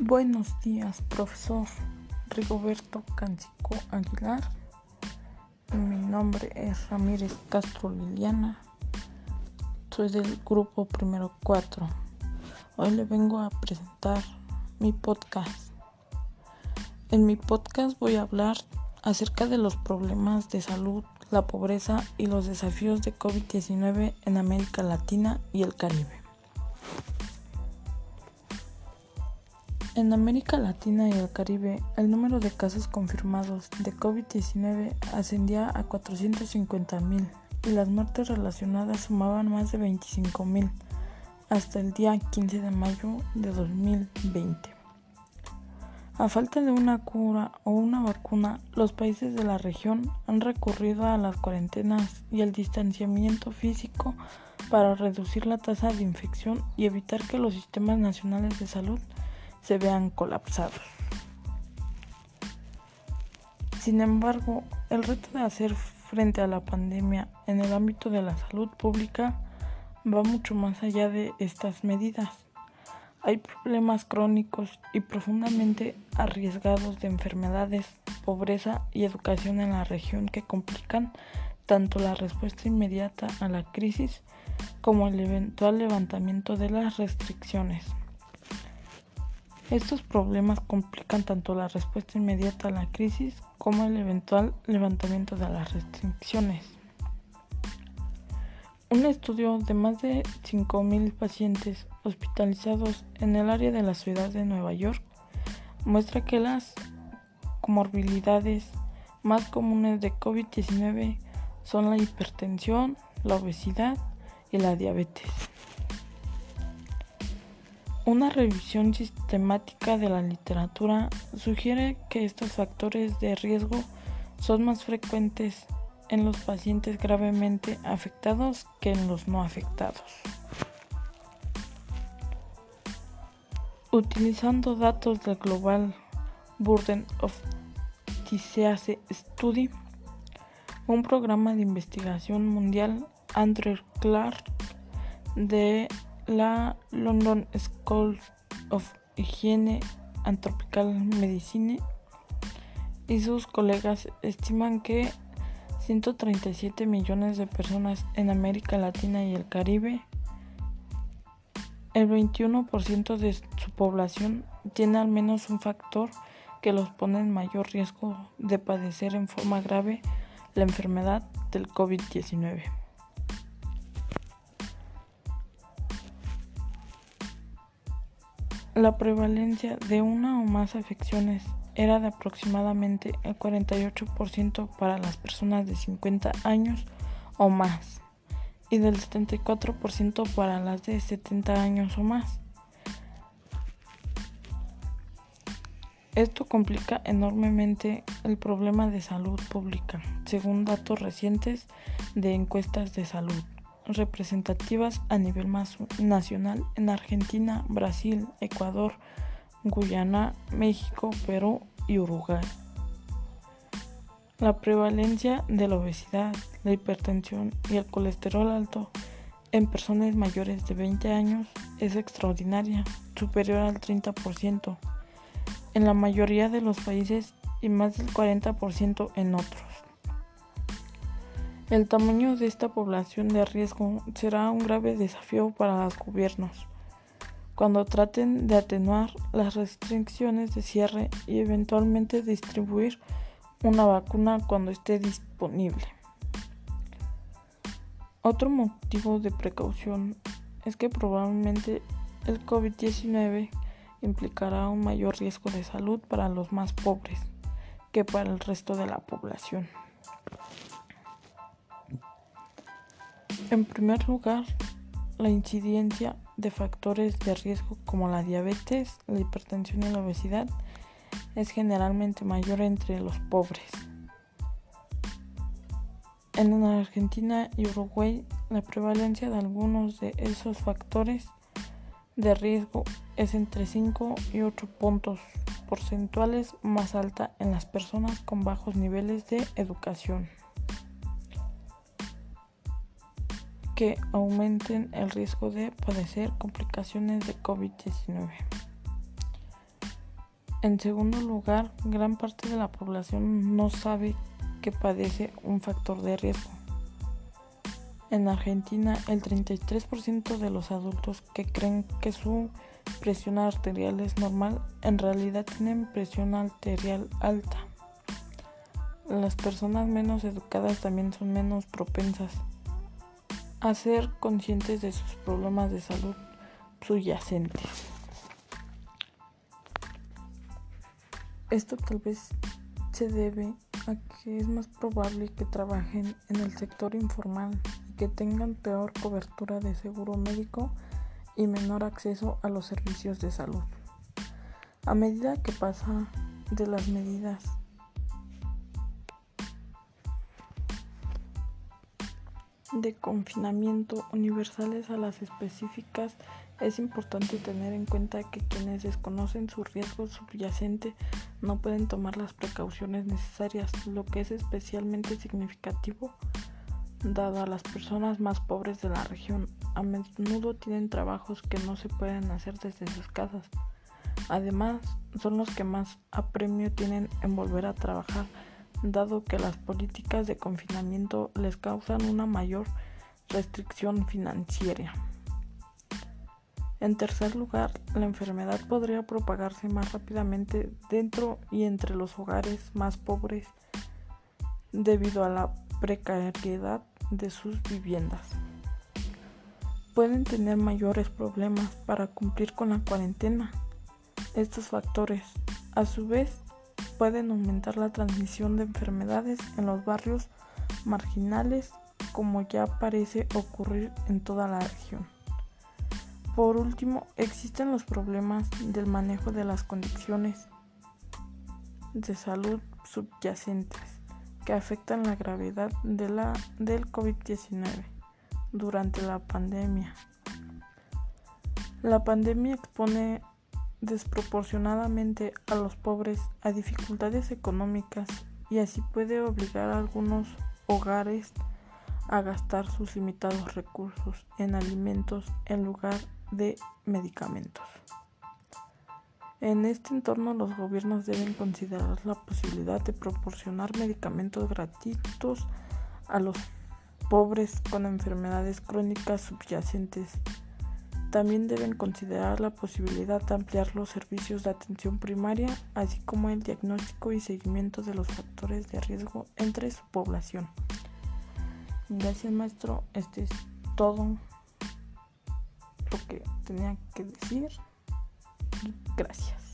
Buenos días, profesor Rigoberto Cancico Aguilar. Mi nombre es Ramírez Castro Liliana. Soy del grupo Primero 4. Hoy le vengo a presentar mi podcast. En mi podcast voy a hablar acerca de los problemas de salud, la pobreza y los desafíos de COVID-19 en América Latina y el Caribe. En América Latina y el Caribe, el número de casos confirmados de COVID-19 ascendía a 450.000 y las muertes relacionadas sumaban más de 25.000 hasta el día 15 de mayo de 2020. A falta de una cura o una vacuna, los países de la región han recurrido a las cuarentenas y el distanciamiento físico para reducir la tasa de infección y evitar que los sistemas nacionales de salud se vean colapsados. Sin embargo, el reto de hacer frente a la pandemia en el ámbito de la salud pública va mucho más allá de estas medidas. Hay problemas crónicos y profundamente arriesgados de enfermedades, pobreza y educación en la región que complican tanto la respuesta inmediata a la crisis como el eventual levantamiento de las restricciones. Estos problemas complican tanto la respuesta inmediata a la crisis como el eventual levantamiento de las restricciones. Un estudio de más de 5.000 pacientes hospitalizados en el área de la ciudad de Nueva York muestra que las comorbilidades más comunes de COVID-19 son la hipertensión, la obesidad y la diabetes. Una revisión sistemática de la literatura sugiere que estos factores de riesgo son más frecuentes en los pacientes gravemente afectados que en los no afectados. Utilizando datos del Global Burden of Disease Study, un programa de investigación mundial, Andrew Clark de la London School of Hygiene and Tropical Medicine y sus colegas estiman que 137 millones de personas en América Latina y el Caribe, el 21% de su población tiene al menos un factor que los pone en mayor riesgo de padecer en forma grave la enfermedad del COVID-19. La prevalencia de una o más afecciones era de aproximadamente el 48% para las personas de 50 años o más y del 74% para las de 70 años o más. Esto complica enormemente el problema de salud pública, según datos recientes de encuestas de salud representativas a nivel más nacional en Argentina, Brasil, Ecuador, Guyana, México, Perú y Uruguay. La prevalencia de la obesidad, la hipertensión y el colesterol alto en personas mayores de 20 años es extraordinaria, superior al 30% en la mayoría de los países y más del 40% en otros. El tamaño de esta población de riesgo será un grave desafío para los gobiernos cuando traten de atenuar las restricciones de cierre y eventualmente distribuir una vacuna cuando esté disponible. Otro motivo de precaución es que probablemente el COVID-19 implicará un mayor riesgo de salud para los más pobres que para el resto de la población. En primer lugar, la incidencia de factores de riesgo como la diabetes, la hipertensión y la obesidad es generalmente mayor entre los pobres. En Argentina y Uruguay, la prevalencia de algunos de esos factores de riesgo es entre 5 y 8 puntos porcentuales más alta en las personas con bajos niveles de educación. Que aumenten el riesgo de padecer complicaciones de COVID-19. En segundo lugar, gran parte de la población no sabe que padece un factor de riesgo. En Argentina, el 33% de los adultos que creen que su presión arterial es normal, en realidad tienen presión arterial alta. Las personas menos educadas también son menos propensas a ser conscientes de sus problemas de salud subyacentes. Esto tal vez se debe a que es más probable que trabajen en el sector informal y que tengan peor cobertura de seguro médico y menor acceso a los servicios de salud. A medida que pasa de las medidas de confinamiento universales a las específicas, es importante tener en cuenta que quienes desconocen su riesgo subyacente no pueden tomar las precauciones necesarias, lo que es especialmente significativo dado a las personas más pobres de la región. A menudo tienen trabajos que no se pueden hacer desde sus casas. Además, son los que más apremio tienen en volver a trabajar dado que las políticas de confinamiento les causan una mayor restricción financiera. En tercer lugar, la enfermedad podría propagarse más rápidamente dentro y entre los hogares más pobres debido a la precariedad de sus viviendas. Pueden tener mayores problemas para cumplir con la cuarentena. Estos factores, a su vez, pueden aumentar la transmisión de enfermedades en los barrios marginales como ya parece ocurrir en toda la región. Por último, existen los problemas del manejo de las condiciones de salud subyacentes que afectan la gravedad de la, del COVID-19 durante la pandemia. La pandemia expone desproporcionadamente a los pobres a dificultades económicas y así puede obligar a algunos hogares a gastar sus limitados recursos en alimentos en lugar de medicamentos. En este entorno los gobiernos deben considerar la posibilidad de proporcionar medicamentos gratuitos a los pobres con enfermedades crónicas subyacentes también deben considerar la posibilidad de ampliar los servicios de atención primaria, así como el diagnóstico y seguimiento de los factores de riesgo entre su población. Gracias maestro, este es todo lo que tenía que decir. Gracias.